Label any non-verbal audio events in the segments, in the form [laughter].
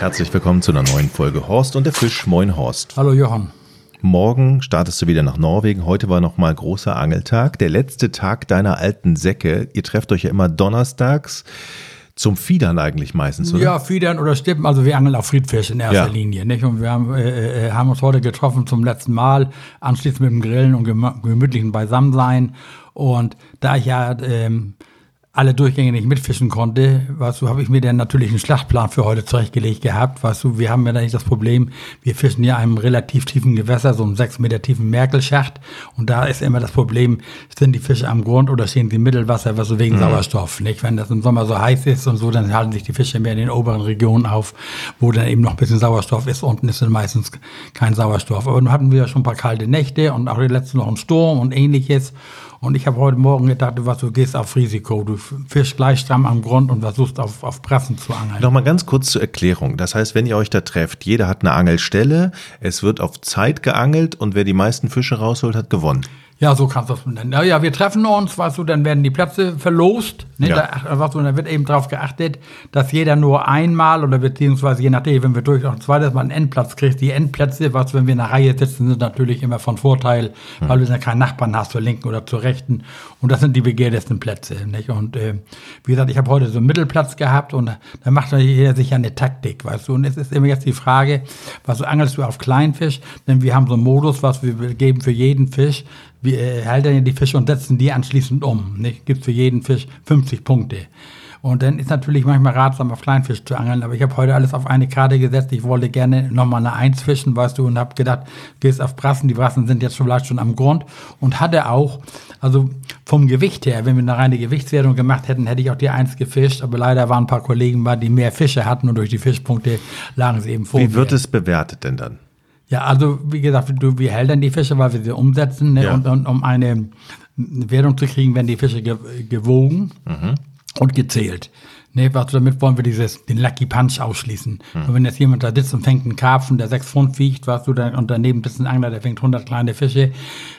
Herzlich willkommen zu einer neuen Folge Horst und der Fisch. Moin Horst. Hallo Johann. Morgen startest du wieder nach Norwegen. Heute war nochmal großer Angeltag. Der letzte Tag deiner alten Säcke. Ihr trefft euch ja immer donnerstags zum Fiedern eigentlich meistens, oder? Ja, Fiedern oder Stippen. Also wir angeln auf Friedfisch in erster Ja. Linie. Nicht? Und wir haben, äh, äh, haben uns heute getroffen zum letzten Mal, anschließend mit dem Grillen und gem- gemütlichen Beisammensein. Und da ich ja ähm, alle Durchgänge nicht mitfischen konnte, weißt du, habe ich mir dann natürlich einen Schlachtplan für heute zurechtgelegt gehabt. Weißt du, wir haben ja nicht das Problem, wir fischen ja einem relativ tiefen Gewässer, so einem sechs Meter tiefen Merkelschacht. Und da ist immer das Problem, sind die Fische am Grund oder stehen sie im Mittelwasser, was so wegen Sauerstoff. Nicht? Wenn das im Sommer so heiß ist und so, dann halten sich die Fische mehr in den oberen Regionen auf, wo dann eben noch ein bisschen Sauerstoff ist. Unten ist dann meistens kein Sauerstoff. Aber nun hatten wir ja schon ein paar kalte Nächte und auch die letzten noch einen Sturm und ähnliches. Und ich habe heute Morgen gedacht, was du gehst auf Risiko. Du fischst gleich stramm am Grund und versuchst auf, auf Brassen zu angeln. Nochmal ganz kurz zur Erklärung. Das heißt, wenn ihr euch da trefft, jeder hat eine Angelstelle, es wird auf Zeit geangelt und wer die meisten Fische rausholt, hat gewonnen. Ja, so kannst du das nennen. Ja, wir treffen uns, weißt du, dann werden die Plätze verlost. Ne? Ja. Da, weißt du, da wird eben darauf geachtet, dass jeder nur einmal oder beziehungsweise je nachdem, wenn wir durch noch ein zweites Mal einen Endplatz kriegt, die Endplätze, was wenn wir in der Reihe sitzen, sind natürlich immer von Vorteil, weil du dann keinen Nachbarn hast zur linken oder zur rechten. Und das sind die begehrtesten Plätze. Nicht? Und äh, wie gesagt, ich habe heute so einen Mittelplatz gehabt und da macht jeder sich ja eine Taktik, weißt du. Und es ist immer jetzt die Frage, was du angelst du auf Kleinfisch, denn wir haben so einen Modus, was wir geben für jeden Fisch. Wir äh, halten ja die Fische und setzen die anschließend um. Nicht? Gibt für jeden Fisch 50 Punkte. Und dann ist natürlich manchmal ratsam, auf Kleinfisch zu angeln. Aber ich habe heute alles auf eine Karte gesetzt. Ich wollte gerne nochmal eine Eins fischen, weißt du, und habe gedacht, gehst auf Brassen. Die Brassen sind jetzt vielleicht schon am Grund. Und hatte auch, also vom Gewicht her, wenn wir eine reine Gewichtswertung gemacht hätten, hätte ich auch die Eins gefischt. Aber leider waren ein paar Kollegen bei, die mehr Fische hatten und durch die Fischpunkte lagen sie eben vor. Wie wird mir. es bewertet denn dann? Ja, also wie gesagt, du, wir hältern die Fische, weil wir sie umsetzen. Ne? Ja. Und, und um eine Wertung zu kriegen, werden die Fische ge gewogen und gezählt. Ne, was, damit wollen wir dieses, den Lucky Punch ausschließen. Und wenn jetzt jemand da sitzt und fängt einen Karpfen, der sechs Pfund wiegt, was du dann, und daneben sitzt ein Angler, der fängt 100 kleine Fische,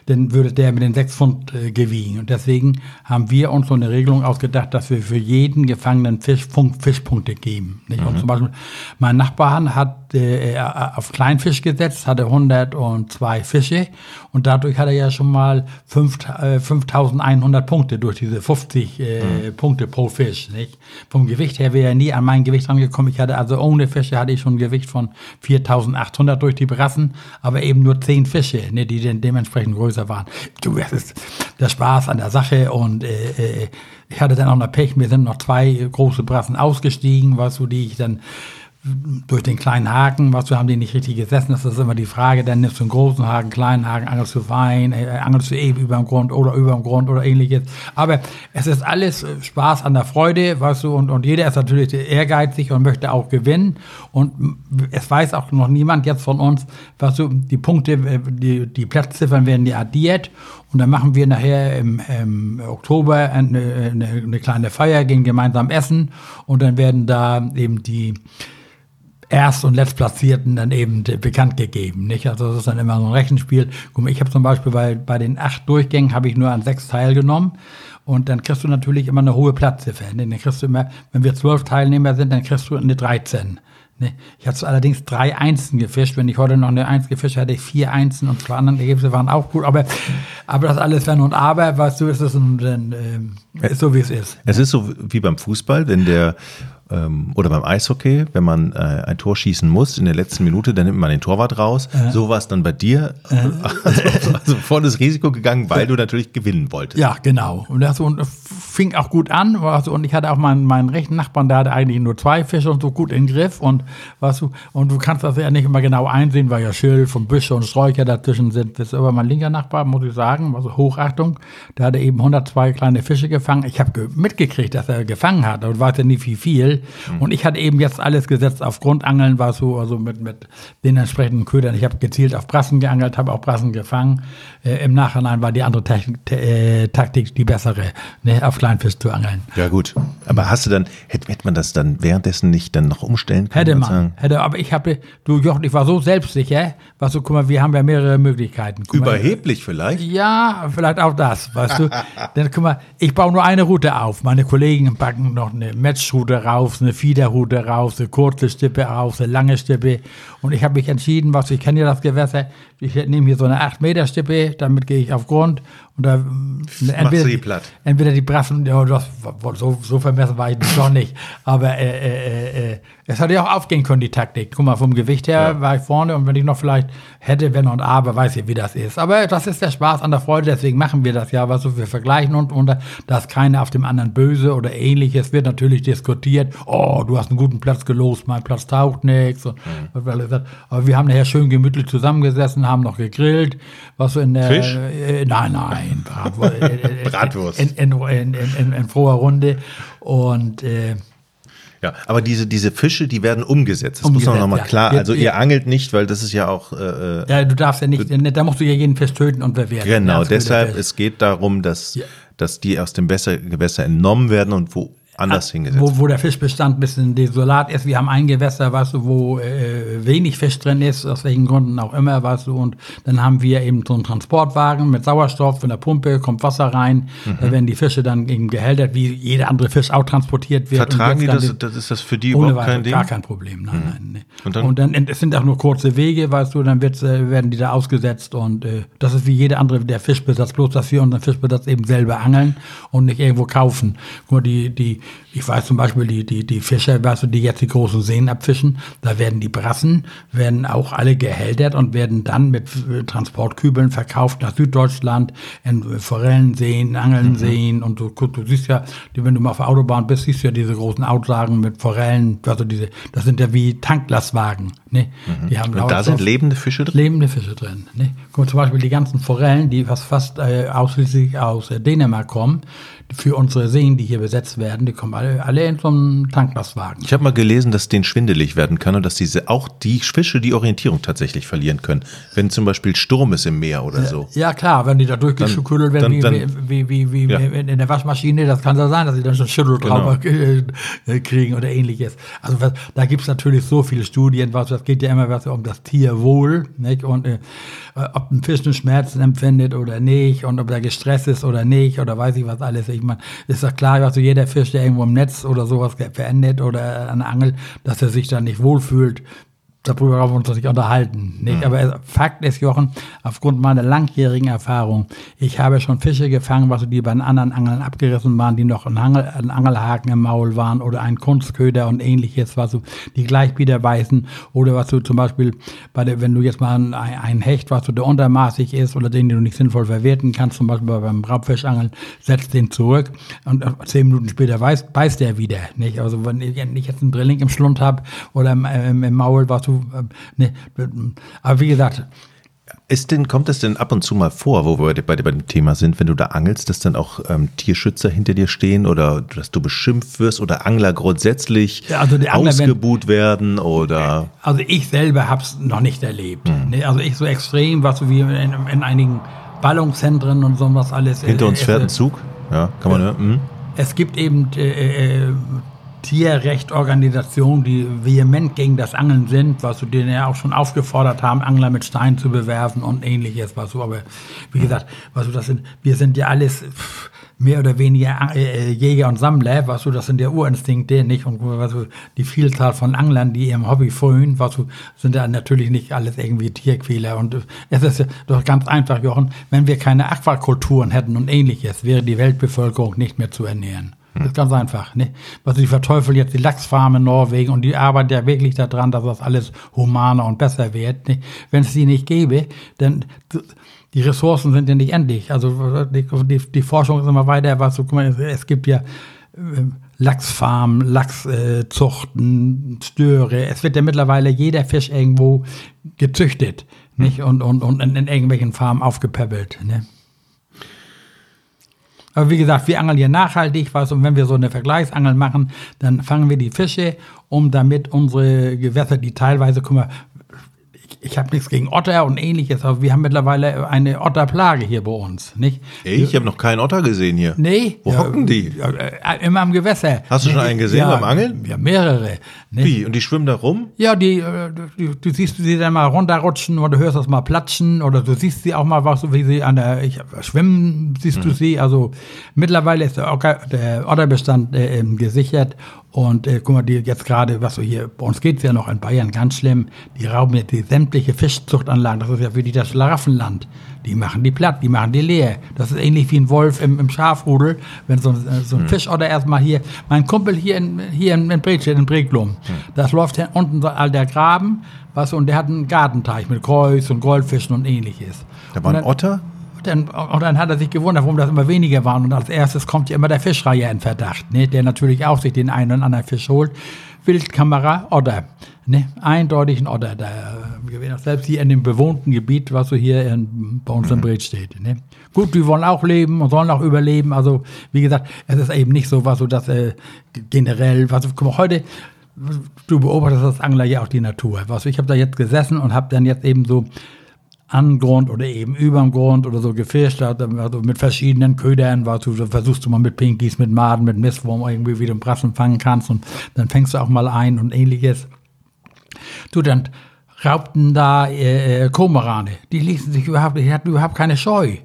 dann würde der mit den sechs Pfund äh, gewiegen. Und deswegen haben wir uns so eine Regelung ausgedacht, dass wir für jeden gefangenen Fisch Funk Fischpunkte geben. Nicht? Und zum Beispiel, mein Nachbar hat äh, auf Kleinfisch gesetzt, hatte 102 Fische und dadurch hat er ja schon mal fünf, äh, 5100 Punkte durch diese 50 äh, Punkte pro Fisch. Nicht? Vom Gewicht her wäre er nie an mein Gewicht rangekommen. Ich hatte also ohne Fische hatte ich schon ein Gewicht von 4800 durch die Brassen, aber eben nur 10 Fische, ne, die dann dementsprechend größer waren. Du, das ist der Spaß an der Sache und äh, äh, ich hatte dann auch noch Pech, mir sind noch zwei große Brassen ausgestiegen, weißt du, die ich dann durch den kleinen Haken, was wir haben die nicht richtig gesessen, das ist immer die Frage, dann nimmst du einen großen Haken, kleinen Haken, angelst du fein, äh, angelst du eben über dem Grund oder über dem Grund oder ähnliches. Aber es ist alles äh, Spaß an der Freude, weißt du, und, und jeder ist natürlich ehrgeizig und möchte auch gewinnen. Und es weiß auch noch niemand jetzt von uns, was du, die Punkte, äh, die, die Platzziffern werden die addiert und dann machen wir nachher im, im Oktober eine, eine, eine kleine Feier, gehen gemeinsam essen und dann werden da eben die Erst- und Letztplatzierten dann eben bekannt gegeben. Nicht? Also das ist dann immer so ein Rechenspiel. Guck mal, ich habe zum Beispiel bei, bei den acht Durchgängen habe ich nur an sechs teilgenommen. Und dann kriegst du natürlich immer eine hohe Platzziffer. Dann kriegst du immer, wenn wir zwölf Teilnehmer sind, dann kriegst du eine 13. Ne? Ich hatte allerdings drei Einsen gefischt. Wenn ich heute noch eine Eins gefischt hätte, ich vier Einsen und zwei anderen Ergebnisse waren auch gut. Aber, aber das alles Wenn und Aber, weißt du, ist es ein, ein, ähm, ist so, wie es ist. Es ist so wie beim Fußball, wenn der ähm, oder beim Eishockey, wenn man äh, ein Tor schießen muss in der letzten Minute, dann nimmt man den Torwart raus. So war es dann bei dir. [laughs] Also, also volles Risiko gegangen, weil du natürlich gewinnen wolltest. Ja, genau. Und das und fing auch gut an. Du, und ich hatte auch meinen, meinen rechten Nachbarn, der hatte eigentlich nur zwei Fische und so gut in den Griff. Und, du, und du kannst das ja nicht immer genau einsehen, weil ja Schilf und Büsche und Sträucher dazwischen sind. Das ist aber mein linker Nachbar, muss ich sagen, also Hochachtung. Der hatte eben 102 kleine Fische gefangen. Ich habe ge mitgekriegt, dass er gefangen hat und weiß ja nie wie viel. Und ich hatte eben jetzt alles gesetzt auf Grundangeln, war so, also mit, mit den entsprechenden Ködern. Ich habe gezielt auf Brassen geangelt, habe auch Brassen gefangen. Äh, Im Nachhinein war die andere Technik, te- äh, Taktik die bessere, ne, auf Kleinfisch zu angeln. Ja, gut. Aber hast du dann, hätte, hätte man das dann währenddessen nicht dann noch umstellen können? Hätte man, sagen, hätte, aber ich habe, du Jochen, ich war so selbstsicher, was du, guck mal, wir haben ja mehrere Möglichkeiten. Guck mal, Überheblich vielleicht? Ja, vielleicht auch das, weißt du. [laughs] Dann guck mal, ich baue nur eine Route auf. Meine Kollegen packen noch eine Matchroute rauf, raus, eine Fiederhute raus, eine kurze Stippe raus, eine lange Stippe. Und ich habe mich entschieden, was ich kenne ja das Gewässer, ich nehme hier so eine 8 Meter Stippe, damit gehe ich auf Grund und da entweder, die platt. entweder die Brassen, ja, das, so, so vermessen war ich doch nicht. Aber äh, äh, äh, es hätte ja auch aufgehen können, die Taktik. Guck mal, vom Gewicht her ja. war ich vorne und wenn ich noch vielleicht hätte, wenn und aber, weiß ich, wie das ist. Aber das ist der Spaß an der Freude, deswegen machen wir das ja, was so wir vergleichen und, und dass keiner auf dem anderen böse oder ähnliches wird natürlich diskutiert. Oh, du hast einen guten Platz gelost, mein Platz taucht nichts. Mhm. Aber wir haben nachher schön gemütlich zusammengesessen, haben noch gegrillt, was so in der. Fisch? Äh, nein, nein, Bratwurst. [laughs] In, in, in, in froher Runde. Und. Äh, ja, aber diese, diese Fische, die werden umgesetzt. Das umgesetzt, muss man nochmal ja. klar. Also ihr angelt nicht, weil das ist ja auch. Äh, ja, du darfst ja nicht, da musst du ja jeden Fisch töten und bewerten. Genau, deshalb, es geht darum, dass, ja. dass die aus dem Gewässer entnommen werden und wo anders hingesetzt. Wo, wo der Fischbestand ein bisschen desolat ist. Wir haben ein Gewässer, weißt du, wo äh, wenig Fisch drin ist, aus welchen Gründen auch immer, weißt du. Und dann haben wir eben so einen Transportwagen mit Sauerstoff von der Pumpe, kommt Wasser rein. Mhm. Da werden die Fische dann eben gehältert, wie jeder andere Fisch auch transportiert wird. Vertragen die das, das? Ist das für die überhaupt Weise, kein Ding? Gar kein Problem, nein, mhm. nein. Nee. Und, dann, und dann, es sind auch nur kurze Wege, weißt du, dann wird, äh, werden die da ausgesetzt und äh, das ist wie jeder andere, der Fischbesatz, bloß dass wir unseren Fischbesatz eben selber angeln und nicht irgendwo kaufen. Nur die, die ich weiß zum Beispiel, die, die, die Fischer, weißt du, die jetzt die großen Seen abfischen, da werden die Brassen, werden auch alle gehältert und werden dann mit äh, Transportkübeln verkauft nach Süddeutschland, in Forellenseen, Angelseen mhm. und du, du siehst ja, wenn du mal auf der Autobahn bist, siehst du ja diese großen Autowagen mit Forellen, also diese, das sind ja wie Tanklastwagen. Ne? Mhm. Die haben und da sind lebende Fische drin? Lebende Fische drin. Ne? Guck, zum Beispiel die ganzen Forellen, die fast, fast äh, ausschließlich aus äh, Dänemark kommen, für unsere Seen, die hier besetzt werden, die kommen alle, alle in so einem Tanklastwagen. Ich habe mal gelesen, dass denen schwindelig werden kann und dass diese auch die Fische die Orientierung tatsächlich verlieren können, wenn zum Beispiel Sturm ist im Meer oder so. Ja, klar, wenn die da durchgeschüttelt werden, dann, dann, wie, wie, wie, wie ja. in der Waschmaschine, das kann ja sein, dass sie dann schon Schütteltrauma genau. Äh, kriegen oder ähnliches. Also was, da gibt es natürlich so viele Studien, was, das geht ja immer was um das Tierwohl nicht? und äh, ob ein Fisch einen Schmerzen empfindet oder nicht und ob er gestresst ist oder nicht oder weiß ich was alles. Ich ich meine, ist doch klar, also jeder Fisch, der irgendwo im Netz oder sowas verendet oder an Angel, dass er sich da nicht wohlfühlt darüber haben wir uns nicht unterhalten. Nicht? Mhm. Aber Fakt ist, Jochen, aufgrund meiner langjährigen Erfahrung, ich habe schon Fische gefangen, was die bei den anderen Angeln abgerissen waren, die noch ein, Angel, Angelhaken im Maul waren oder ein Kunstköder und ähnliches, was du, die gleich wieder weißen oder was du zum Beispiel bei der, wenn du jetzt mal ein, ein Hecht, was du der untermaßig ist oder den, den du nicht sinnvoll verwerten kannst, zum Beispiel beim Raubfischangeln, setzt den zurück und zehn Minuten später beißt, beißt der wieder. Nicht? Also wenn ich jetzt einen Drilling im Schlund habe oder im, im, im Maul, was du du, äh, ne, aber wie gesagt. Ist denn, kommt es denn ab und zu mal vor, wo wir bei, bei dem Thema sind, wenn du da angelst, dass dann auch ähm, Tierschützer hinter dir stehen oder dass du beschimpft wirst oder Angler grundsätzlich ja, also ausgebuht werden oder? Also ich selber habe es noch nicht erlebt. Hm. Ne? Also ich so extrem, was so wie in, in einigen Ballungszentren und so was alles. Hinter uns äh, fährt ein Zug, ja, kann man hören. Hm. Es gibt eben äh, äh, Tierrechtorganisationen, die vehement gegen das Angeln sind, was du denen ja auch schon aufgefordert haben, Angler mit Steinen zu bewerfen und ähnliches, was du, aber wie gesagt, was du, das sind, wir sind ja alles mehr oder weniger äh, Jäger und Sammler, was du, das sind ja Urinstinkte, nicht? Und was du, die Vielzahl von Anglern, die ihrem Hobby frönen, was du, sind ja natürlich nicht alles irgendwie Tierquäler. Und es ist ja doch ganz einfach, Jochen, wenn wir keine Aquakulturen hätten und ähnliches, wäre die Weltbevölkerung nicht mehr zu ernähren. Das ist ganz einfach. Ne? Also die verteufeln jetzt die Lachsfarm in Norwegen und die arbeiten ja wirklich daran, dass das alles humaner und besser wird. Ne? Wenn es die nicht gäbe, dann die Ressourcen sind ja nicht endlich. Also die, die, Forschung ist immer weiter. Was, guck mal, es gibt ja äh, Lachsfarmen, Lachszuchten, äh, Störe. Es wird ja mittlerweile jeder Fisch irgendwo gezüchtet nicht? Und, und, und in, in irgendwelchen Farmen aufgepäppelt. Ne? Aber wie gesagt, wir angeln hier nachhaltig, was, und wenn wir so eine Vergleichsangel machen, dann fangen wir die Fische, um damit unsere Gewässer, die teilweise, guck mal, ich habe nichts gegen Otter und ähnliches, aber wir haben mittlerweile eine Otterplage hier bei uns, nicht? Ey, ich habe noch keinen Otter gesehen hier. Nee. Wo ja, hocken die? Äh, immer am Gewässer. Hast du schon einen gesehen ja, beim Angeln? Ja, mehrere. Ne? Wie? Und die schwimmen da rum? Ja, die, äh, du, du siehst sie dann mal runterrutschen oder du hörst das mal platschen oder du siehst sie auch mal, was, wie sie an der ich, Schwimmen siehst Mhm. du sie. Also mittlerweile ist der, Ocker, der Otterbestand äh, ähm, gesichert und äh, guck mal, die jetzt gerade, was so hier, bei uns geht's ja noch in Bayern ganz schlimm, die rauben jetzt die sämtliche Fischzuchtanlagen, das ist ja für die das Schlaraffenland. Die machen die platt, die machen die leer. Das ist ähnlich wie ein Wolf im, im Schafrudel, wenn so, ein- äh, so ein Fischotter erstmal hier, mein Kumpel hier in, hier in, in Bredstedt, in Breglum, das läuft hier unten so all der Graben, was, und der hat einen Gartenteich mit Kreuz und Goldfischen und ähnliches. Da war ein Otter? dann, und dann hat er sich gewundert, warum das immer weniger waren. Und als erstes kommt ja immer der Fischreiher in Verdacht, ne? der natürlich auch sich den einen oder anderen Fisch holt. Wildkamera, Otter. Ne? Eindeutig ein Otter. Da, auch selbst hier in dem bewohnten Gebiet, was so hier in, bei uns im Bret steht. Ne? Gut, die wollen auch leben und sollen auch überleben. Also, wie gesagt, es ist eben nicht so, was so das äh, generell, was, guck mal, heute, du beobachtest als Angler ja auch die Natur. Was, ich habe da jetzt gesessen und habe dann jetzt eben so an Grund oder eben überm Grund oder so gefischt, also mit verschiedenen Ködern, was du, versuchst du mal mit Pinkies, mit Maden, mit Mistwurm irgendwie wie du einen Brassen fangen kannst und dann fängst du auch mal ein und ähnliches. Du, dann raubten da äh, äh, Kormorane, die ließen sich überhaupt, die hatten überhaupt keine Scheu,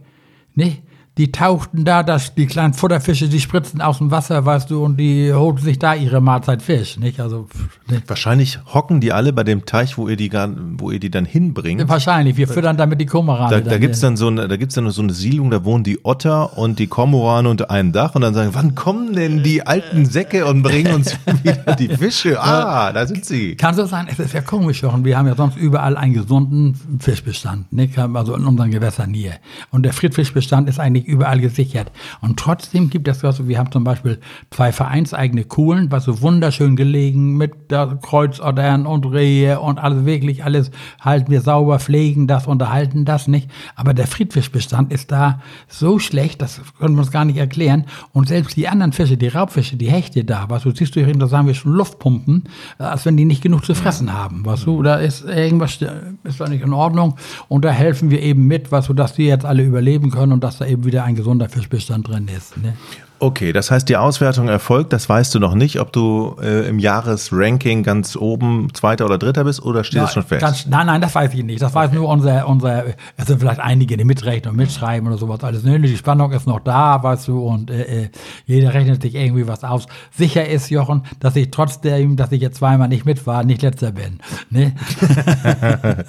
ne? Die tauchten da, das, die kleinen Futterfische, die spritzen aus dem Wasser, weißt du, und die holten sich da ihre Mahlzeit Fisch, nicht? Also, ne? Wahrscheinlich hocken die alle bei dem Teich, wo ihr die, gar- wo ihr die dann hinbringt. Wahrscheinlich, wir füttern damit die Kormorane. Da, da gibt's äh, dann so eine, da gibt's dann so eine Siedlung, da wohnen die Otter und die Kormorane unter einem Dach und dann sagen, wann kommen denn die alten Säcke und bringen uns [laughs] wieder die Fische? Ah, da sind sie. Kann so sein, es ist ja komisch, Jochen. Wir haben ja sonst überall einen gesunden Fischbestand, nicht? also in unseren Gewässern hier. Und der Friedfischbestand ist eigentlich überall gesichert. Und trotzdem gibt es, also wir haben zum Beispiel zwei vereinseigene Kuhlen, was so wunderschön gelegen mit der Kreuzottern und Rehe und alles wirklich alles halten wir sauber, pflegen das, unterhalten das nicht. Aber der Friedfischbestand ist da so schlecht, das können wir uns gar nicht erklären. Und selbst die anderen Fische, die Raubfische, die Hechte da, was du siehst, du, da sagen wir schon Luftpumpen, äh, als wenn die nicht genug zu fressen haben, weißt du, da ist irgendwas äh, ist da nicht in Ordnung und da helfen wir eben mit, weißt du, dass die jetzt alle überleben können und dass da eben wieder ein gesunder Fischbestand drin ist. Ne? Okay, das heißt, die Auswertung erfolgt, das weißt du noch nicht, ob du äh, im Jahresranking ganz oben Zweiter oder Dritter bist oder steht das schon fest? Ganz, nein, nein, das weiß ich nicht. Das weiß nur unser, unser, es sind vielleicht einige, die mitrechnen und mitschreiben oder sowas alles. Nee, die Spannung ist noch da, weißt du, und äh, äh, jeder rechnet sich irgendwie was aus. Sicher ist, Jochen, dass ich trotzdem, dass ich jetzt zweimal nicht mit war, nicht letzter bin. Ne? [laughs]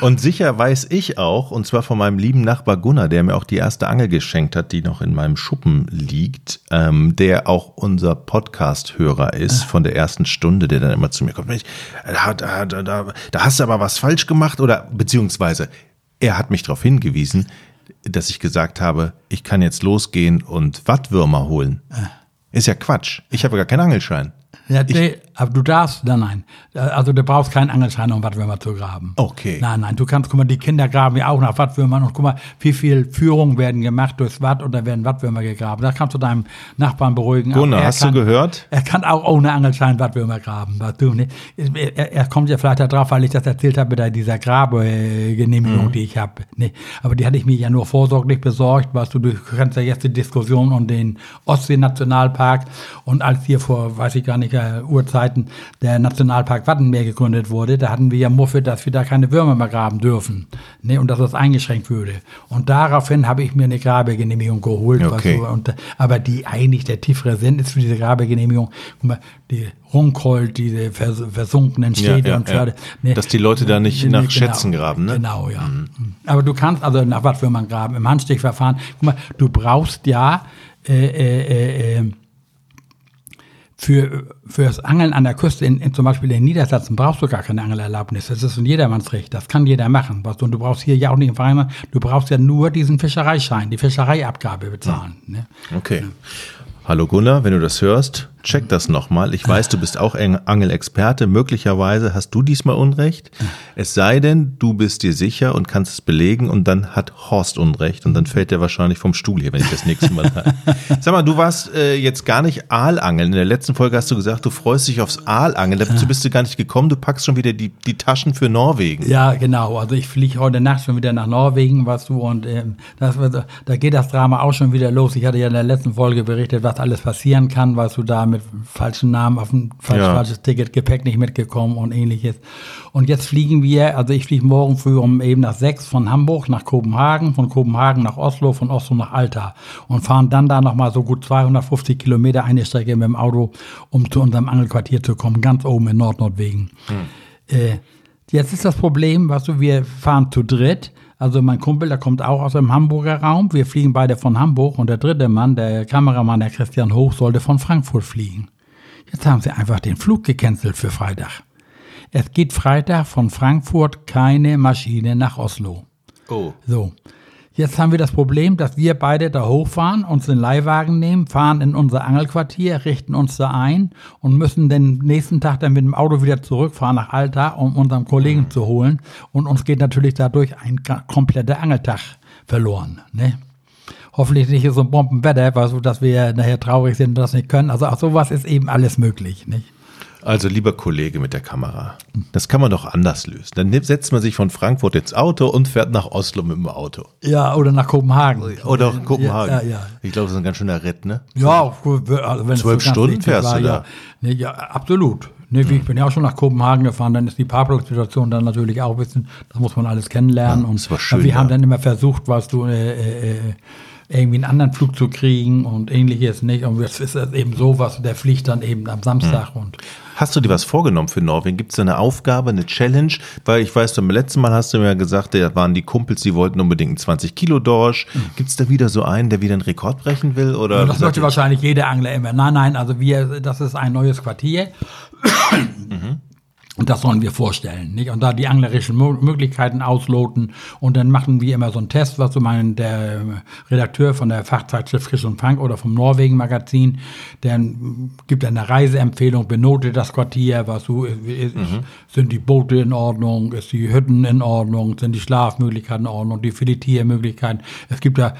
Und sicher weiß ich auch, und zwar von meinem lieben Nachbar Gunnar, der mir auch die erste Angel geschenkt hat, die noch in meinem Schuppen liegt, ähm, der auch unser Podcast-Hörer ist von der ersten Stunde, der dann immer zu mir kommt. Da, da, da, da, da hast du aber was falsch gemacht oder beziehungsweise er hat mich darauf hingewiesen, dass ich gesagt habe, ich kann jetzt losgehen und Wattwürmer holen. Ist ja Quatsch. Ich habe gar keinen Angelschein. Ja, nee, aber du darfst, nein, nein. Also du brauchst keinen Angelschein, um Wattwürmer zu graben. Okay. Nein, nein, du kannst, guck mal, die Kinder graben ja auch nach Wattwürmern und guck mal, wie viel Führungen werden gemacht durchs Watt und da werden Wattwürmer gegraben. Das kannst du deinem Nachbarn beruhigen. Gunnar, er hast kann, du gehört? Er kann auch ohne Angelschein Wattwürmer graben, weißt du, ne? er, er kommt ja vielleicht darauf, weil ich das erzählt habe mit dieser Grabegenehmigung, die ich habe. Ne? Aber die hatte ich mir ja nur vorsorglich besorgt, weißt du, du kannst ja jetzt die Diskussion um den Ostsee-Nationalpark und als hier vor, weiß ich gar nicht, äh, Urzeiten der Nationalpark Wattenmeer gegründet wurde, da hatten wir ja Muffe, dass wir da keine Würmer mehr graben dürfen ne? und dass das eingeschränkt würde. Und daraufhin habe ich mir eine Grabegenehmigung geholt. Okay. du, und, aber die eigentlich der tiefere Sinn ist für diese Grabegenehmigung, guck mal, die Runkhold, diese vers versunkenen Städte ja, und ja. Förde, ne? Dass die Leute da nicht nach Schätzen graben, ne? Genau, ja. Aber du kannst also nach was will man graben? Im Handstichverfahren, guck mal, du brauchst ja äh, äh, äh, für, für das Angeln an der Küste, in, in, zum Beispiel in Niedersachsen, brauchst du gar keine Angelerlaubnis. Das ist ein Jedermannsrecht. Das kann jeder machen. Was, und du brauchst hier ja auch nicht im Verein, du brauchst ja nur diesen Fischereischein, die Fischereiabgabe bezahlen. Ne? Okay. Hallo Gunnar, wenn du das hörst, check das nochmal. Ich weiß, du bist auch Angelexperte. Möglicherweise hast du diesmal Unrecht. Es sei denn, du bist dir sicher und kannst es belegen und dann hat Horst Unrecht und dann fällt der wahrscheinlich vom Stuhl hier, wenn ich das nächste Mal sage. [laughs] Sag mal, du warst äh, jetzt gar nicht Aalangeln. In der letzten Folge hast du gesagt, du freust dich aufs Aalangeln. Dazu bist du gar nicht gekommen. Du packst schon wieder die, die Taschen für Norwegen. Ja, genau. Also ich fliege heute Nacht schon wieder nach Norwegen, was du, und ähm, das, da geht das Drama auch schon wieder los. Ich hatte ja in der letzten Folge berichtet, was alles passieren kann, was du da mit falschen Namen auf ein falsch, ja. falsches Ticket, Gepäck nicht mitgekommen und ähnliches. Und jetzt fliegen wir, also ich fliege morgen früh um eben nach sechs von Hamburg nach Kopenhagen, von Kopenhagen nach Oslo, von Oslo nach Alta und fahren dann da nochmal so gut 250 Kilometer eine Strecke mit dem Auto, um zu unserem Angelquartier zu kommen, ganz oben in Nordnordwegen. Hm. Äh, jetzt ist das Problem, was du, wir fahren zu dritt. Also mein Kumpel, der kommt auch aus dem Hamburger Raum. Wir fliegen beide von Hamburg und der dritte Mann, der Kameramann, der Christian Hoch, sollte von Frankfurt fliegen. Jetzt haben sie einfach den Flug gecancelt für Freitag. Es geht Freitag von Frankfurt keine Maschine nach Oslo. Oh. So. Jetzt haben wir das Problem, dass wir beide da hochfahren, uns den Leihwagen nehmen, fahren in unser Angelquartier, richten uns da ein und müssen den nächsten Tag dann mit dem Auto wieder zurückfahren nach Alta, um unseren Kollegen zu holen. Und uns geht natürlich dadurch ein kompletter Angeltag verloren. Ne? Hoffentlich nicht so ein Bombenwetter, dass wir nachher traurig sind und das nicht können. Also auch sowas ist eben alles möglich. Nicht? Also lieber Kollege mit der Kamera, das kann man doch anders lösen. Dann setzt man sich von Frankfurt ins Auto und fährt nach Oslo mit dem Auto. Ja, oder nach Kopenhagen. Oder nach Kopenhagen. Ja, ja, Ich glaube, das ist ein ganz schöner Ritt, ne? Ja, also wenn Zwölf so Stunden fährst war, du da? Ja, nee, ja absolut. Nee, hm. Ich bin ja auch schon nach Kopenhagen gefahren, dann ist die Parkplatzsituation dann natürlich auch ein bisschen, das muss man alles kennenlernen. Ja, das war schön, wir haben dann immer versucht, was du, äh, äh, äh irgendwie einen anderen Flug zu kriegen und ähnliches nicht. Und jetzt ist es eben so, was der fliegt dann eben am Samstag. Hm. Und Hast du dir was vorgenommen für Norwegen? Gibt es eine Aufgabe, eine Challenge? Weil ich weiß, beim letzten Mal hast du mir gesagt, da waren die Kumpels, die wollten unbedingt einen 20 Kilo Dorsch. Mhm. Gibt es da wieder so einen, der wieder einen Rekord brechen will? Oder ja, das möchte wahrscheinlich jeder Angler immer. Nein, nein, also wir, das ist ein neues Quartier. Mhm. Und das sollen wir vorstellen, nicht? Und da die anglerischen Möglichkeiten ausloten. Und dann machen wir immer so einen Test, was so mein, der Redakteur von der Fachzeitschrift Frisch und Fang oder vom Norwegen Magazin, der gibt eine Reiseempfehlung, benotet das Quartier, was so, ist, mhm. sind die Boote in Ordnung, ist die Hütten in Ordnung, sind die Schlafmöglichkeiten in Ordnung, die Filetiermöglichkeiten. Es gibt da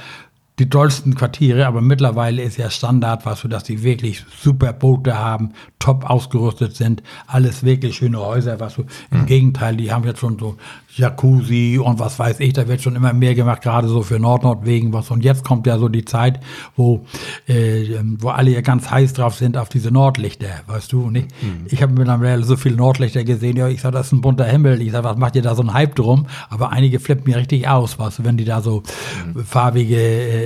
die tollsten Quartiere, aber mittlerweile ist ja Standard, was so, dass die wirklich super Boote haben, top ausgerüstet sind, alles wirklich schöne Häuser, was so, im mhm. Gegenteil, die haben jetzt schon so Jacuzzi und was weiß ich, da wird schon immer mehr gemacht, gerade so für Nord-Nordwegen was. Und jetzt kommt ja so die Zeit, wo, äh, wo alle ja ganz heiß drauf sind auf diese Nordlichter, weißt du, nicht? Mhm. Ich habe mittlerweile so viele Nordlichter gesehen, ja, ich sag, das ist ein bunter Himmel. Ich sag, was macht ihr da so ein Hype drum? Aber einige flippen mir richtig aus, weißt du, wenn die da so mhm. farbige äh,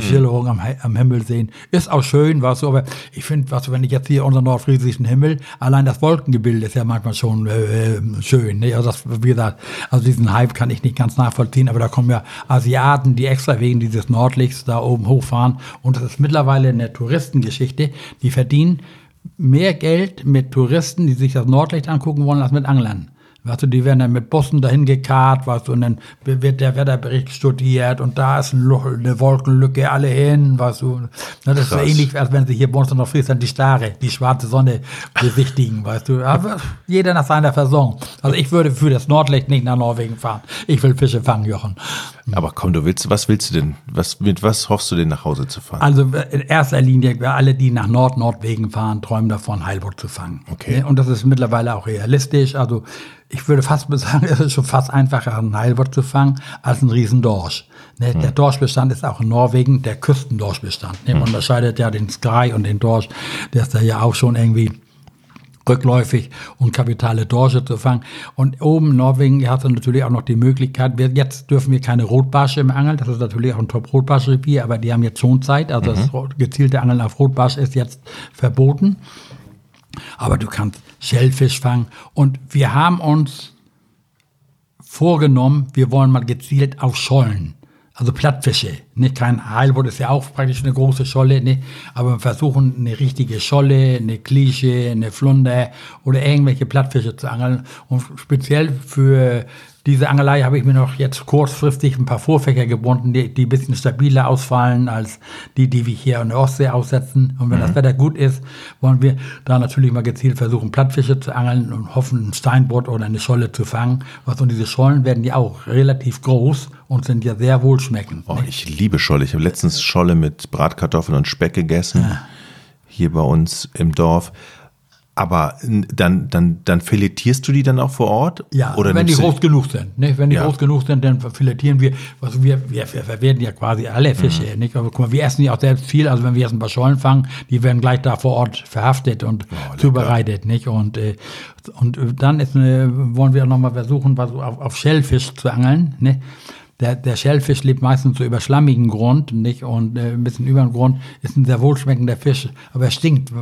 Schilderungen am, am Himmel sehen. Ist auch schön, weißt du, aber ich finde, weißt du, wenn ich jetzt hier unseren nordfriesischen Himmel, allein das Wolkengebilde ist ja manchmal schon äh, schön, nicht? Also das, wie gesagt, also diesen Hype kann ich nicht ganz nachvollziehen, aber da kommen ja Asiaten, die extra wegen dieses Nordlichts da oben hochfahren. Und das ist mittlerweile eine Touristengeschichte. Die verdienen mehr Geld mit Touristen, die sich das Nordlicht angucken wollen, als mit Anglern. Weißt du, die werden dann mit Bussen dahin gekarrt, weißt du, und dann wird der Wetterbericht studiert und da ist eine Wolkenlücke, alle hin, weißt du. Das ist so ähnlich, als wenn sie hier bei uns noch Friesland die Starre, die schwarze Sonne besichtigen, weißt du. Aber jeder nach seiner Versorgung. Also ich würde für das Nordlicht nicht nach Norwegen fahren. Ich will Fische fangen, Jochen. Aber komm, du willst, was willst du denn? Was, mit was hoffst du denn nach Hause zu fahren? Also in erster Linie, alle, die nach Nord-Nordwegen fahren, träumen davon, Heilbutt zu fangen. Okay. Und das ist mittlerweile auch realistisch. Also ich würde fast sagen, [laughs] es ist schon fast einfacher, einen Heilbutt zu fangen, als einen Riesendorsch. Ne? Hm. Der Dorschbestand ist auch in Norwegen der Küstendorschbestand. Ne? Man hm. unterscheidet ja den Sky und den Dorsch, der ist da ja auch schon irgendwie rückläufig und kapitale Dorsche zu fangen. Und oben in Norwegen hat man natürlich auch noch die Möglichkeit, wir, jetzt dürfen wir keine Rotbarsche im Angeln, das ist natürlich auch ein Top-Rotbarsch-Revier, aber die haben jetzt schon Zeit, also mhm. das gezielte Angeln auf Rotbarsch ist jetzt verboten. Aber du kannst Schellfisch fangen. Und wir haben uns vorgenommen, wir wollen mal gezielt auf Schollen. Also Plattfische. Nicht kein Heilbutt ist ja auch praktisch eine große Scholle, ne? aber wir versuchen eine richtige Scholle, eine Klische, eine Flunder oder irgendwelche Plattfische zu angeln. Und speziell für diese Angelei habe ich mir noch jetzt kurzfristig ein paar Vorfächer gebunden, die, die ein bisschen stabiler ausfallen als die, die wir hier in der Ostsee aussetzen. Und wenn mhm. das Wetter gut ist, wollen wir da natürlich mal gezielt versuchen, Plattfische zu angeln und hoffen, ein Steinbutt oder eine Scholle zu fangen. Was und diese Schollen werden ja auch relativ groß und sind ja sehr wohlschmeckend. Oh, ich liebe Scholle. Ich habe letztens Scholle mit Bratkartoffeln und Speck gegessen. Ja. Hier bei uns im Dorf. Aber dann, dann, dann filetierst du die dann auch vor Ort? Ja, Oder wenn die groß genug sind. Ne? Wenn die ja. groß genug sind, dann filetieren wir. Also wir, wir, wir verwerten ja quasi alle Fische. Mhm. Nicht? Aber guck mal, wir essen ja auch selbst viel. Also wenn wir jetzt ein paar Schollen fangen, die werden gleich da vor Ort verhaftet und oh, zubereitet. Nicht? Und, äh, und dann ist eine, wollen wir auch nochmal versuchen, was auf, auf Schellfisch zu angeln. Ne? Der, der Schellfisch lebt meistens so über schlammigen Grund, nicht? Und äh, ein bisschen über dem Grund ist ein sehr wohlschmeckender Fisch, aber er stinkt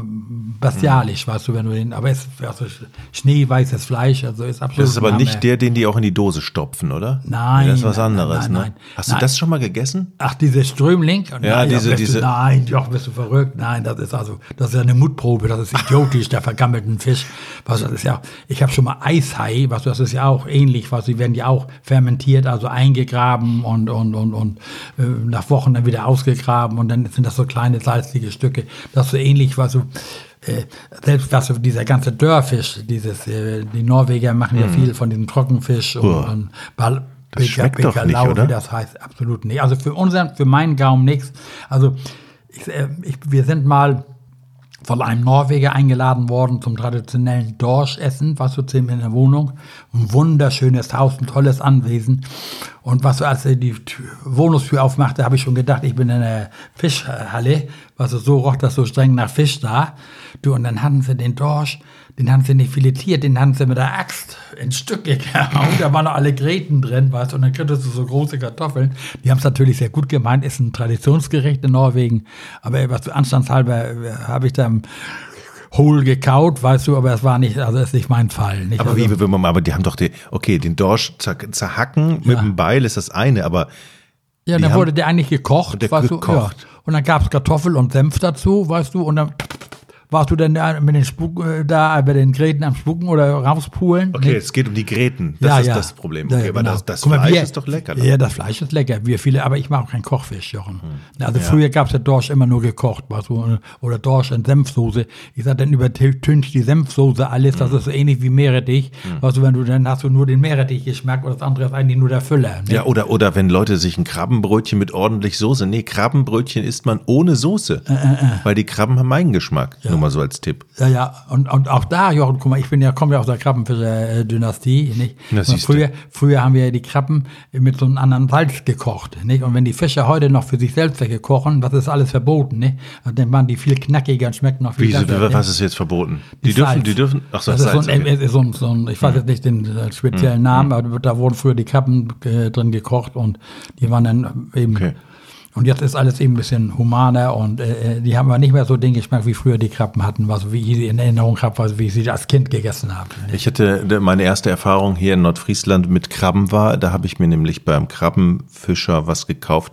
bestialisch, mhm. weißt du, wenn du den, aber es ist also schneeweißes Fleisch, also ist absolut. Das ist aber nicht der, den die auch in die Dose stopfen, oder? Nein. das ist was anderes, nein, nein, ne? Hast nein. du das schon mal gegessen? Ach, diese Strömling? Ja, nein, diese, diese. Du, nein, doch, bist du verrückt? Nein, das ist also, das ist eine Mutprobe, das ist idiotisch, der vergammelten Fisch. Was, das ist ja, ich habe schon mal Eishai, was, das ist ja auch ähnlich, was, sie werden ja auch fermentiert, also eingegraben ausgegraben und, und, und, und äh, nach Wochen dann wieder ausgegraben und dann sind das so kleine salzige Stücke. Das ist so ähnlich, was so äh, selbst was so dieser ganze Dörrfisch, dieses, äh, die Norweger machen ja mm. viel von diesem Trockenfisch und, oh. und Ball, das schmeckt Becker, doch nicht, Lau, oder? das heißt absolut nicht. Also für unseren, für meinen Gaumen nichts. Also ich, äh, ich, wir sind mal von einem Norweger eingeladen worden zum traditionellen Dorschessen, was so in der Wohnung. Ein wunderschönes Haus, ein tolles Anwesen. Und was so, als er die Wohnungstür aufmachte, habe ich schon gedacht, ich bin in der Fischhalle. Was so roch das so streng nach Fisch da. Du, und dann hatten sie den Dorsch den haben sie nicht filetiert, den haben sie mit der Axt in Stücke gehauen. Da waren noch alle Gräten drin, weißt du, und dann kriegst du so große Kartoffeln. Die haben es natürlich sehr gut gemeint, ist ein Traditionsgericht in Norwegen. Aber was anstandshalber äh, habe ich da hohl gekaut, weißt du, aber es war nicht, also ist nicht mein Fall. Nicht? Aber also, wie, wenn man, aber die haben doch die, okay, den Dorsch zerhacken mit ja. dem Beil ist das eine, aber ja, dann wurde der eigentlich gekocht, weißt gekocht. du, ja. Und dann gab es Kartoffel und Senf dazu, weißt du, und dann warst du denn mit den Spuk äh, da bei den Gräten am Spucken oder rauspulen? Okay, nee. es geht um die Gräten. Das ja, ist ja. das Problem. Okay, ja, aber genau. das, das mal, Fleisch wir, ist doch lecker. Ja, das Fleisch ist lecker. Wir viele, aber ich mag auch keinen Kochfisch, Jochen. Hm. Also früher gab es ja Dorsch immer nur gekocht, weißt du, oder Dorsch in Senfsoße. Ich sag, dann übertüncht die Senfsoße alles. Das hm. ist so ähnlich wie Meerrettich. Hm. Weißt du, wenn du dann hast du nur den Meerrettich-Geschmack und das andere ist eigentlich nur der Füller. Ne? Ja, oder, oder wenn Leute sich ein Krabbenbrötchen mit ordentlich Soße. Nee, Krabbenbrötchen isst man ohne Soße. Äh, äh, äh. Weil die Krabben haben meinen Geschmack. Nur mal so als Tipp. Ja, ja, und, und auch da, Jochen, guck mal, ich bin ja, komme ja aus der Krabbenfischer-Dynastie, nicht? früher, früher haben wir ja die Krabben mit so einem anderen Salz gekocht, nicht? Und wenn die Fischer heute noch für sich selbst kochen, was ist alles verboten, nicht? Dann waren die viel knackiger und schmecken noch viel Wie, besser. Was ist jetzt verboten? Die, dürfen, Salz. die dürfen, ach so, das ist Salz, so, ein, okay. so, ein, so ein, ich weiß jetzt nicht den äh, speziellen mhm. Namen, aber da wurden früher die Krabben äh, drin gekocht und die waren dann eben okay. Und jetzt ist alles eben ein bisschen humaner und äh, äh, die haben aber nicht mehr so den Geschmack, wie früher die Krabben hatten, was wie ich sie in Erinnerung habe, also wie ich sie als Kind gegessen habe. Ich hatte meine erste Erfahrung hier in Nordfriesland mit Krabben war, da habe ich mir nämlich beim Krabbenfischer was gekauft.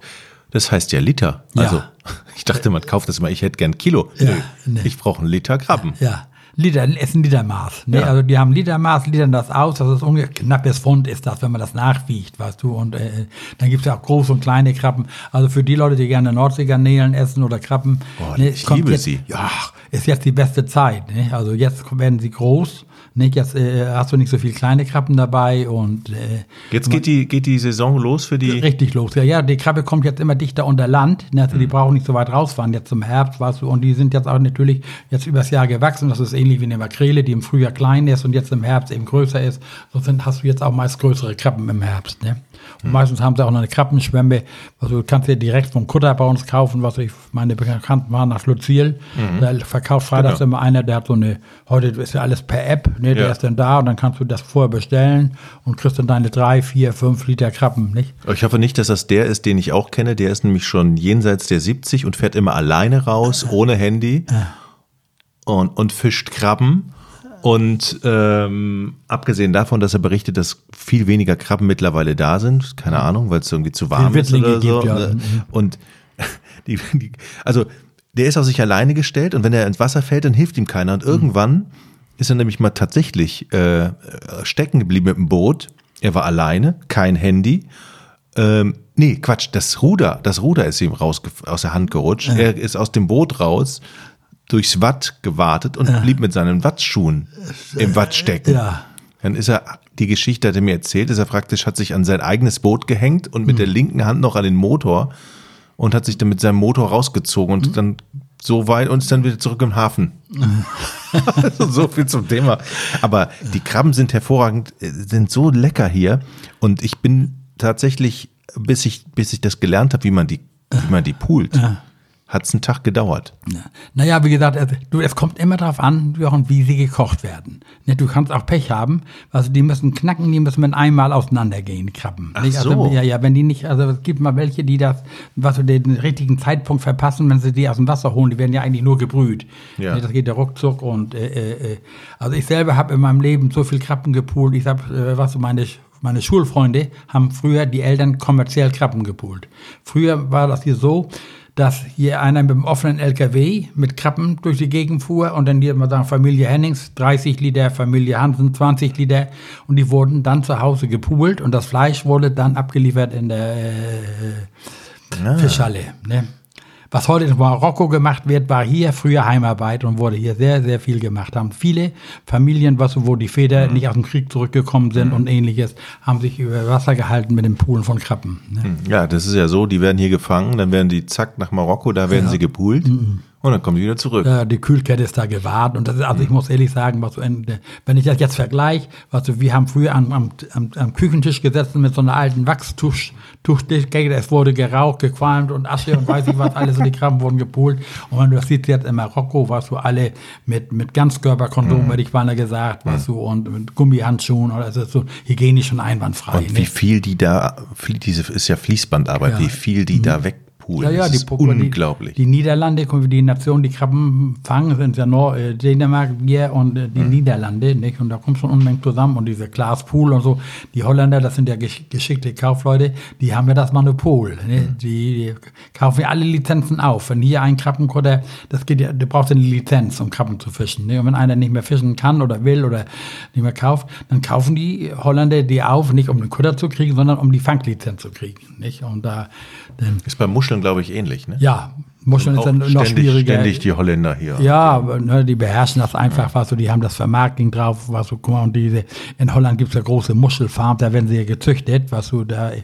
Das heißt ja Liter. Also ja. [laughs] ich dachte, man kauft das immer, ich hätte gern Kilo. Ja, nee. Ich brauche einen Liter Krabben. Ja. Liter, ist ein Litermaß. Ne? Ja. Also die haben Litermaß, litern das aus, das ist ungefähr knappes Pfund ist das, wenn man das nachwiegt, weißt du. Und äh, dann gibt es ja auch große und kleine Krabben. Also für die Leute, die gerne Nordseegarnelen essen oder Krabben, oh, ne, ich liebe jetzt, sie. Ja, ist jetzt die beste Zeit. Ne? Also jetzt werden sie groß nicht, jetzt äh, hast du nicht so viel kleine Krabben dabei und äh, jetzt geht die geht die Saison los für die richtig los. Ja, ja, die Krabbe kommt jetzt immer dichter unter Land. Ne? Also mhm. die brauchen nicht so weit rausfahren jetzt zum Herbst, weißt du. Und die sind jetzt auch natürlich jetzt übers Jahr gewachsen. Das ist ähnlich wie eine Makrele, die im Frühjahr klein ist und jetzt im Herbst eben größer ist. So sind, hast du jetzt auch meist größere Krabben im Herbst. Ne? Und meistens haben sie auch noch eine Krabbenschwemme. Also du kannst dir direkt vom Kutter bei uns kaufen, was ich meine Bekannten waren nach Luziel. Mhm. Da verkauft freitags genau. immer einer, der hat so eine, heute ist ja alles per App, ne, der ja. ist dann da und dann kannst du das vorher bestellen und kriegst dann deine drei, vier, fünf Liter Krabben, nicht? Ich hoffe nicht, dass das der ist, den ich auch kenne. Der ist nämlich schon jenseits der 70 und fährt immer alleine raus, ohne Handy. Und, und fischt Krabben und ähm, abgesehen davon, dass er berichtet, dass viel weniger Krabben mittlerweile da sind, keine Ahnung, weil es irgendwie zu warm ist oder so. Gibt, ja. Ne? Mhm. Und [laughs] die, die, also der ist auf sich alleine gestellt und wenn er ins Wasser fällt, dann hilft ihm keiner. Und irgendwann ist er nämlich mal tatsächlich äh, stecken geblieben mit dem Boot. Er war alleine, kein Handy. Ähm, nee, Quatsch, das Ruder, das Ruder ist ihm raus aus der Hand gerutscht. Er ist aus dem Boot raus, durchs Watt gewartet und blieb mit seinen Wattschuhen im Watt stecken. Ja. Dann ist er, die Geschichte hat er mir erzählt, ist er praktisch, hat sich an sein eigenes Boot gehängt und mit der linken Hand noch an den Motor und hat sich dann mit seinem Motor rausgezogen und dann so weit und ist dann wieder zurück im Hafen. also [laughs] so viel zum Thema. Aber die Krabben sind hervorragend, äh, sind so lecker hier und ich bin tatsächlich, bis ich, bis ich das gelernt habe, wie man die, wie man die poolt, hat es einen Tag gedauert. Ja. Naja, wie gesagt, also, du, es kommt immer darauf an, Jochen, wie sie gekocht werden. Ne, du kannst auch Pech haben, also die müssen knacken, die müssen mit einmal auseinandergehen, Krabben. Ach? Also, so. ja, ja, wenn die nicht, also es gibt mal welche, die das, was du den richtigen Zeitpunkt verpassen, wenn sie die aus dem Wasser holen, die werden ja eigentlich nur gebrüht. Ja. Das geht ja ruckzuck und äh, äh, äh. also ich selber habe in meinem Leben so viel Krabben gepoolt, ich habe, äh, was so meine meine Schulfreunde haben früher die Eltern kommerziell Krabben gepoolt. Früher war das hier so, dass hier einer mit dem offenen LKW mit Krabben durch die Gegend fuhr und dann hier mal sagen Familie Hennings 30 Liter, Familie Hansen 20 Liter und die wurden dann zu Hause gepoolt und das Fleisch wurde dann abgeliefert in der äh, Fischhalle. Ne? Was heute in Marokko gemacht wird, war hier früher Heimarbeit und wurde hier sehr, sehr viel gemacht. Haben viele Familien, was, wo die Väter nicht aus dem Krieg zurückgekommen sind und ähnliches, haben sich über Wasser gehalten mit dem Poolen von Krabben. Ne? Ja, das ist ja so, die werden hier gefangen, dann werden die zack nach Marokko, da werden sie gepoolt und dann kommen die wieder zurück. Ja, die Kühlkette ist da gewahrt. Und das ist, also ich muss ehrlich sagen, was so wenn ich das jetzt vergleiche, was wir haben früher am, am, am, Küchentisch gesessen mit so einer alten Wachstuch, Tuchdecke, es wurde geraucht, gequalmt und Asche und weiß ich was, alles und die Krabben wurden gepult. Und wenn du das siehst jetzt in Marokko, was du alle mit, mit Ganzkörperkondom, Mhm. hätte ich beinahe gesagt, was du, und mit Gummihandschuhen oder ist so hygienisch und einwandfrei. Und ne? wie viel die da, viel- diese ist ja Fließbandarbeit, Ja. Mhm. wie viel die da wegpoolen, Ja, ja, das die ist Poco- unglaublich. Die, die Niederlande, die Nation, die Krabben fangen, sind ja nur äh, Dänemark, wir und äh, die Mhm. Niederlande, nicht? Und da kommt schon Unmengen zusammen und diese Glaspool und so. Die Holländer, das sind ja gesch geschickte Kaufleute, die haben ja das Monopol. Ne? Mhm. Die, die kaufen ja alle Lizenzen auf. Wenn hier ein Krabbenkutter, das geht ja, du brauchst eine Lizenz, um Krabben zu fischen. Ne? Und wenn einer nicht mehr fischen kann oder will oder nicht mehr kauft, dann kaufen die Holländer die auf, nicht um den Kutter zu kriegen, sondern um die Fanglizenz zu kriegen. Nicht? Und da, ist bei Muscheln, glaube ich, ähnlich, ne? ja, Muscheln ist dann noch ständig, schwieriger. ständig die Holländer hier. Ja, ne, die beherrschen das einfach, was so, die haben das Vermarkting drauf, was so, guck mal, und diese, in Holland gibt's ja große Muschelfarmen, da werden sie ja gezüchtet, was so da, äh,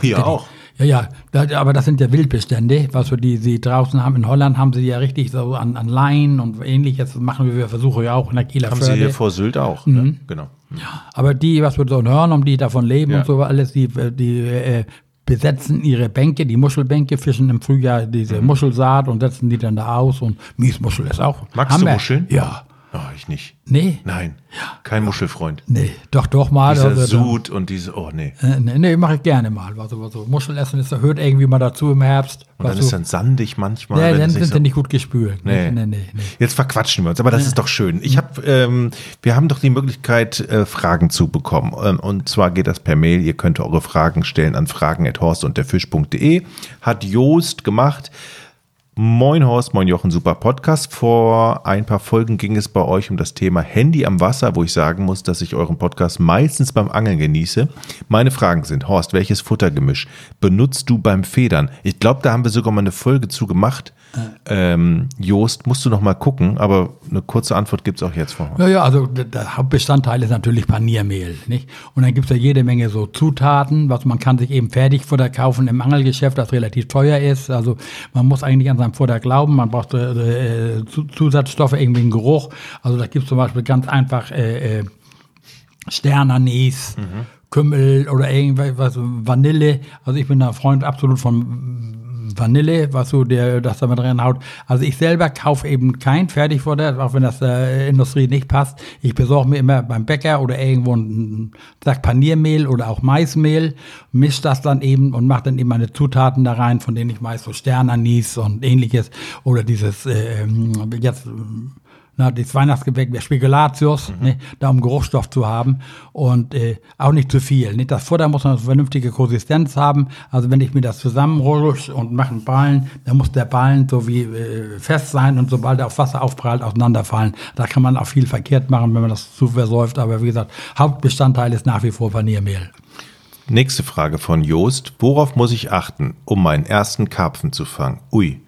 Hier auch. ja, ja, da, aber das sind ja Wildbestände, was so die sie draußen haben. In Holland haben sie ja richtig so an, an Leinen und ähnliches, das machen wir Versuche ja auch in der Kieler Haben sie hier vor Sylt auch, ne? Genau. Aber die, was wir so hören, um die davon leben Ja. und so alles, die, die äh, besetzen ihre Bänke, die Muschelbänke, fischen im Frühjahr diese Mhm. Muschelsaat und setzen die dann da aus und Miesmuschel ist auch. Magst du Hammer. Muscheln? Ja. Oh, ich nicht. Nee, Nein. Kein Muschelfreund. nee, doch, doch mal. Dieser also, Sud und diese, oh nee. äh, nee, nee mache ich gerne mal. Also, also Muscheln essen ist, hört irgendwie mal dazu im Herbst. Und dann was ist so- dann sandig manchmal. Nee, dann sind so- nicht gut gespült. Nee. nee, nee. nee. Jetzt verquatschen wir uns, aber das ist doch schön. Ich habe, ähm, wir haben doch die Möglichkeit, äh, Fragen zu bekommen. Ähm, und zwar geht das per Mail. Ihr könnt eure Fragen stellen an fragen.horst und der Fisch.de. Hat Joost gemacht. Moin Horst, moin Jochen, super Podcast. Vor ein paar Folgen ging es bei euch um das Thema Handy am Wasser, wo ich sagen muss, dass ich euren Podcast meistens beim Angeln genieße. Meine Fragen sind, Horst, welches Futtergemisch benutzt du beim Federn? Ich glaube, da haben wir sogar mal eine Folge zu gemacht. Ähm, Joost, musst du noch mal gucken, aber eine kurze Antwort gibt es auch jetzt von Horst. Ja, ja, also der- Hauptbestandteil ist natürlich Paniermehl. Nicht? Und dann gibt's ja jede Menge so Zutaten, was man kann sich eben Fertigfutter kaufen im Angelgeschäft, das relativ teuer ist. Also man muss eigentlich an seinem Futter glauben, man braucht äh, äh, Zu- Zusatzstoffe, irgendwie einen Geruch. Also da gibt's zum Beispiel ganz einfach äh, äh, Sternanis, Kümmel oder irgendwas, Vanille. Also ich bin da Freund absolut von Vanille, was so der, das da mit reinhaut. Also ich selber kaufe eben kein Fertigfutter, auch wenn das der Industrie nicht passt. Ich besorge mir immer beim Bäcker oder irgendwo einen Sack Paniermehl oder auch Maismehl, mische das dann eben und mache dann eben meine Zutaten da rein, von denen ich meist so Sternanis und ähnliches oder dieses äh, jetzt na, das Weihnachtsgebäck, der Spekulatius, Mhm. ne, da um Geruchsstoff zu haben und äh, auch nicht zu viel. Nicht? Das Futter muss eine vernünftige Konsistenz haben. Also wenn ich mir das zusammenrolle und mache einen Ballen, dann muss der Ballen so wie äh, fest sein und sobald er auf Wasser aufprallt, auseinanderfallen. Da kann man auch viel verkehrt machen, wenn man das zu versäuft. Aber wie gesagt, Hauptbestandteil ist nach wie vor Paniermehl. Nächste Frage von Joost. Worauf muss ich achten, um meinen ersten Karpfen zu fangen? Ui.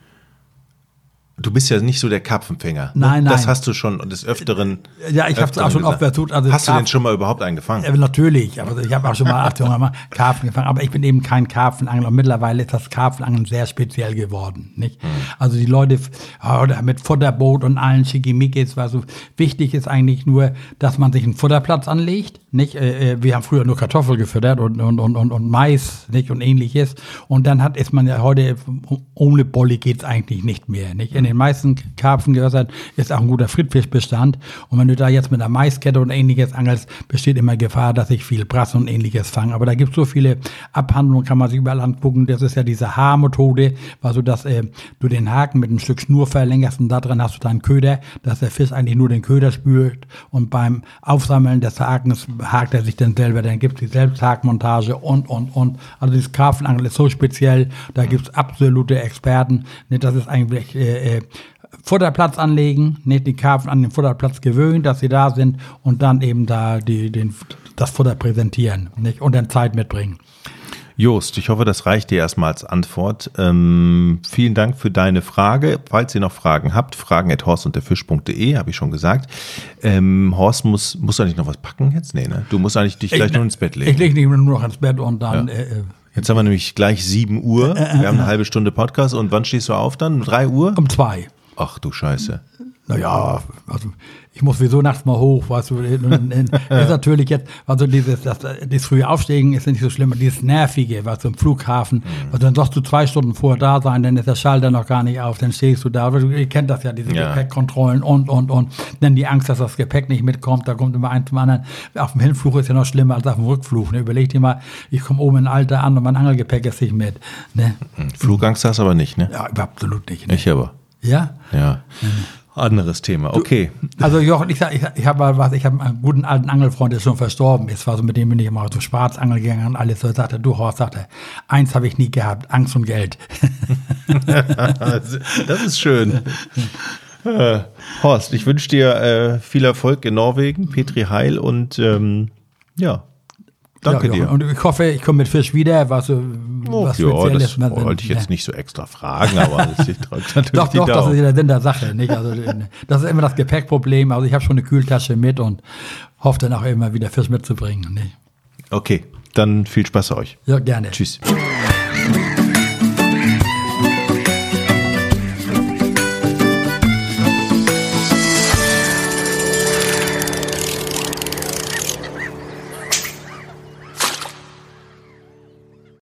Du bist ja nicht so der Karpfenfänger. ne? Nein, Das nein. hast du schon des Öfteren. Ja, ich hab's öfteren auch schon oft versucht, also hast du Karpfen- denn schon mal überhaupt einen gefangen? Ja, natürlich, aber ich habe auch schon mal acht Jahre mal Karpfen gefangen, aber ich bin eben kein Karpfenangler. Und mittlerweile ist das Karpfenangeln sehr speziell geworden. Nicht? Also die Leute oh, mit Futterboot und allen Schickimickis, was so wichtig ist eigentlich nur, dass man sich einen Futterplatz anlegt. Nicht? Äh, äh, wir haben früher nur Kartoffel gefüttert und, und, und, und, und Mais nicht? und ähnliches. Und dann hat, ist man ja heute, ohne Bolle geht's eigentlich nicht mehr. Nicht? In den meisten Karpfengewässern ist auch ein guter Friedfischbestand. Und wenn du da jetzt mit einer Maiskette und ähnliches angelst, besteht immer Gefahr, dass ich viel Brass und ähnliches fange. Aber da gibt es so viele Abhandlungen, kann man sich überall angucken. Das ist ja diese Haarmethode, also dass äh, du den Haken mit einem Stück Schnur verlängerst und da drin hast du deinen Köder, dass der Fisch eigentlich nur den Köder spült und beim Aufsammeln des Hakens hakt er sich dann selber, dann gibt es die Selbsthakmontage und, und, und. Also dieses Karpfenangeln ist so speziell, da gibt es absolute Experten. Das ist eigentlich äh, äh, Futterplatz anlegen, nicht die Karpfen an den Futterplatz gewöhnen, dass sie da sind und dann eben da die, den, das Futter präsentieren nicht? und dann Zeit mitbringen. Jost, ich hoffe, das reicht dir erstmal als Antwort. Ähm, vielen Dank für deine Frage. Falls ihr noch Fragen habt, fragen at horstundderfisch.de, habe ich schon gesagt. Ähm, Horst, muss, musst du eigentlich noch was packen jetzt? Nee, ne? Du musst eigentlich dich gleich nur ins Bett legen. Ich lege nicht nur noch ins Bett und dann. Äh, äh, Jetzt haben wir nämlich gleich 7 Uhr. Wir haben eine halbe Stunde Podcast und wann stehst du auf dann? 3 Uhr? um zwei. Ach du Scheiße. Naja, also ich muss sowieso nachts mal hoch, weißt du. Und, [laughs] ist natürlich jetzt, also dieses, das, das frühe Aufstehen ist nicht so schlimm, dieses Nervige, was du im Flughafen, also dann sollst du zwei Stunden vorher da sein, dann ist der Schalter noch gar nicht auf, dann stehst du da. Ihr kennt das ja, diese Ja. Gepäckkontrollen und, und, und. Dann die Angst, dass das Gepäck nicht mitkommt, da kommt immer eins zum anderen. Auf dem Hinflug ist ja noch schlimmer als auf dem Rückflug. Ne? Überleg dir mal, ich komme oben in Alter an und mein Angelgepäck ist nicht mit. Ne? Flugangst hast du aber nicht, ne? Ja, absolut nicht. Ne? Ich aber. Ja? Ja. Anderes Thema. Okay. Also Jochen, ich, ich, ich habe mal was, ich habe einen guten alten Angelfreund, der schon verstorben ist, war so mit dem bin ich immer so Schwarzangel gegangen und alles. So sagte, du Horst, sagte, eins habe ich nie gehabt, Angst und Geld. [laughs] Das ist schön. Äh, Horst, ich wünsche dir äh, viel Erfolg in Norwegen, Petri Heil und ähm, ja, danke ja, dir. Und ich hoffe, ich komme mit Fisch wieder, was, Oh, was ja, Spezielles. das wollte ich jetzt ne? nicht so extra fragen, aber ich drücke [laughs] natürlich Doch, die doch, das ist der Sinn der Sache. Nicht? Also, das ist immer das Gepäckproblem. Also ich habe schon eine Kühltasche mit und hoffe dann auch immer wieder Fisch mitzubringen. Nicht? Okay, dann viel Spaß euch. Ja, gerne. Tschüss.